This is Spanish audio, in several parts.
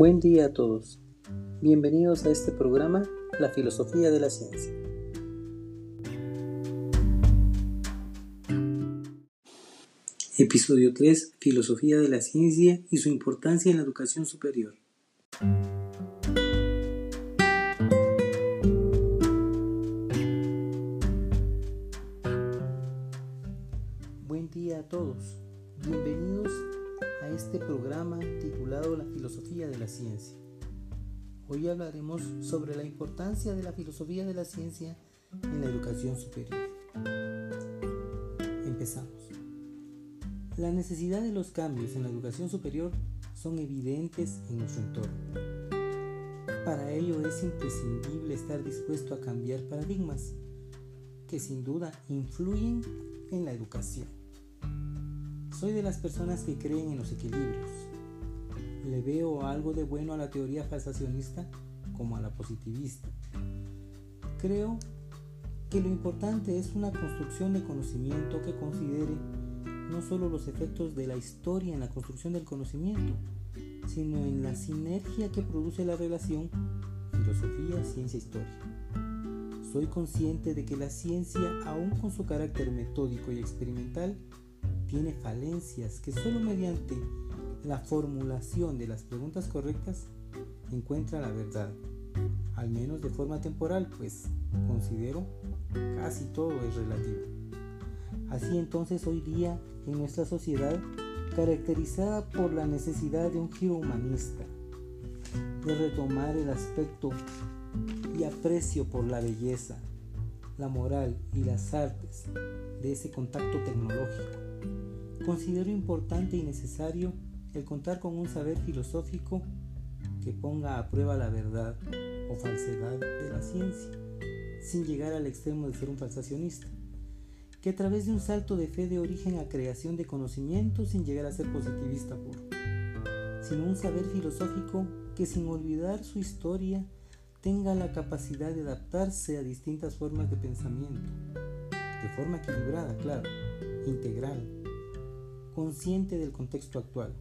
Buen día a todos. Bienvenidos a este programa La Filosofía de la Ciencia. Episodio 3. Filosofía de la Ciencia y su importancia en la educación superior. Buen día a todos. Bienvenidos a este programa titulado La filosofía de la ciencia. Hoy hablaremos sobre la importancia de la filosofía de la ciencia en la educación superior. Empezamos. La necesidad de los cambios en la educación superior son evidentes en nuestro entorno. Para ello es imprescindible estar dispuesto a cambiar paradigmas que sin duda influyen en la educación. Soy de las personas que creen en los equilibrios. Le veo algo de bueno a la teoría falsacionista como a la positivista. Creo que lo importante es una construcción de conocimiento que considere no solo los efectos de la historia en la construcción del conocimiento, sino en la sinergia que produce la relación filosofía, ciencia, historia. Soy consciente de que la ciencia, aun con su carácter metódico y experimental, tiene falencias que solo mediante la formulación de las preguntas correctas encuentra la verdad, al menos de forma temporal, pues considero casi todo es relativo. Así entonces hoy día en nuestra sociedad, caracterizada por la necesidad de un giro humanista, de retomar el aspecto y aprecio por la belleza, la moral y las artes de ese contacto tecnológico, Considero importante y necesario el contar con un saber filosófico que ponga a prueba la verdad o falsedad de la ciencia, sin llegar al extremo de ser un falsacionista, que a través de un salto de fe de origen a creación de conocimiento sin llegar a ser positivista puro, sino un saber filosófico que sin olvidar su historia tenga la capacidad de adaptarse a distintas formas de pensamiento, de forma equilibrada, claro, integral, consciente del contexto actual,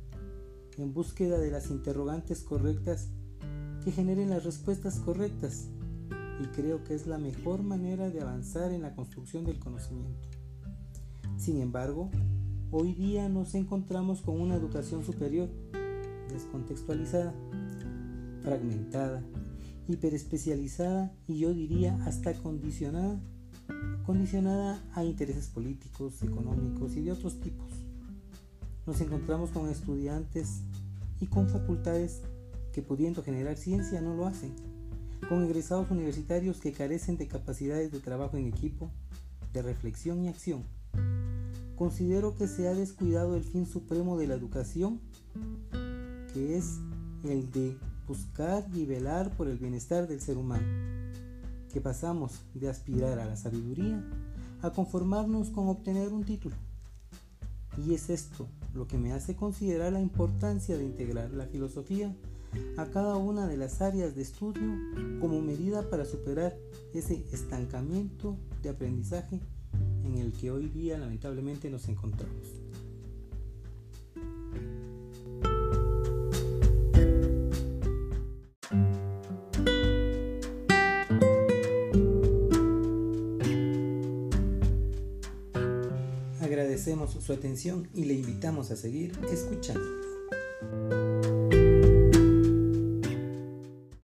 en búsqueda de las interrogantes correctas que generen las respuestas correctas y creo que es la mejor manera de avanzar en la construcción del conocimiento. Sin embargo, hoy día nos encontramos con una educación superior descontextualizada, fragmentada, hiperespecializada y yo diría hasta condicionada, condicionada a intereses políticos, económicos y de otros tipos nos encontramos con estudiantes y con facultades que pudiendo generar ciencia no lo hacen, con egresados universitarios que carecen de capacidades de trabajo en equipo, de reflexión y acción. Considero que se ha descuidado el fin supremo de la educación, que es el de buscar y velar por el bienestar del ser humano, que pasamos de aspirar a la sabiduría a conformarnos con obtener un título. Y es esto lo que me hace considerar la importancia de integrar la filosofía a cada una de las áreas de estudio como medida para superar ese estancamiento de aprendizaje en el que hoy día lamentablemente nos encontramos. Agradecemos su atención y le invitamos a seguir escuchando.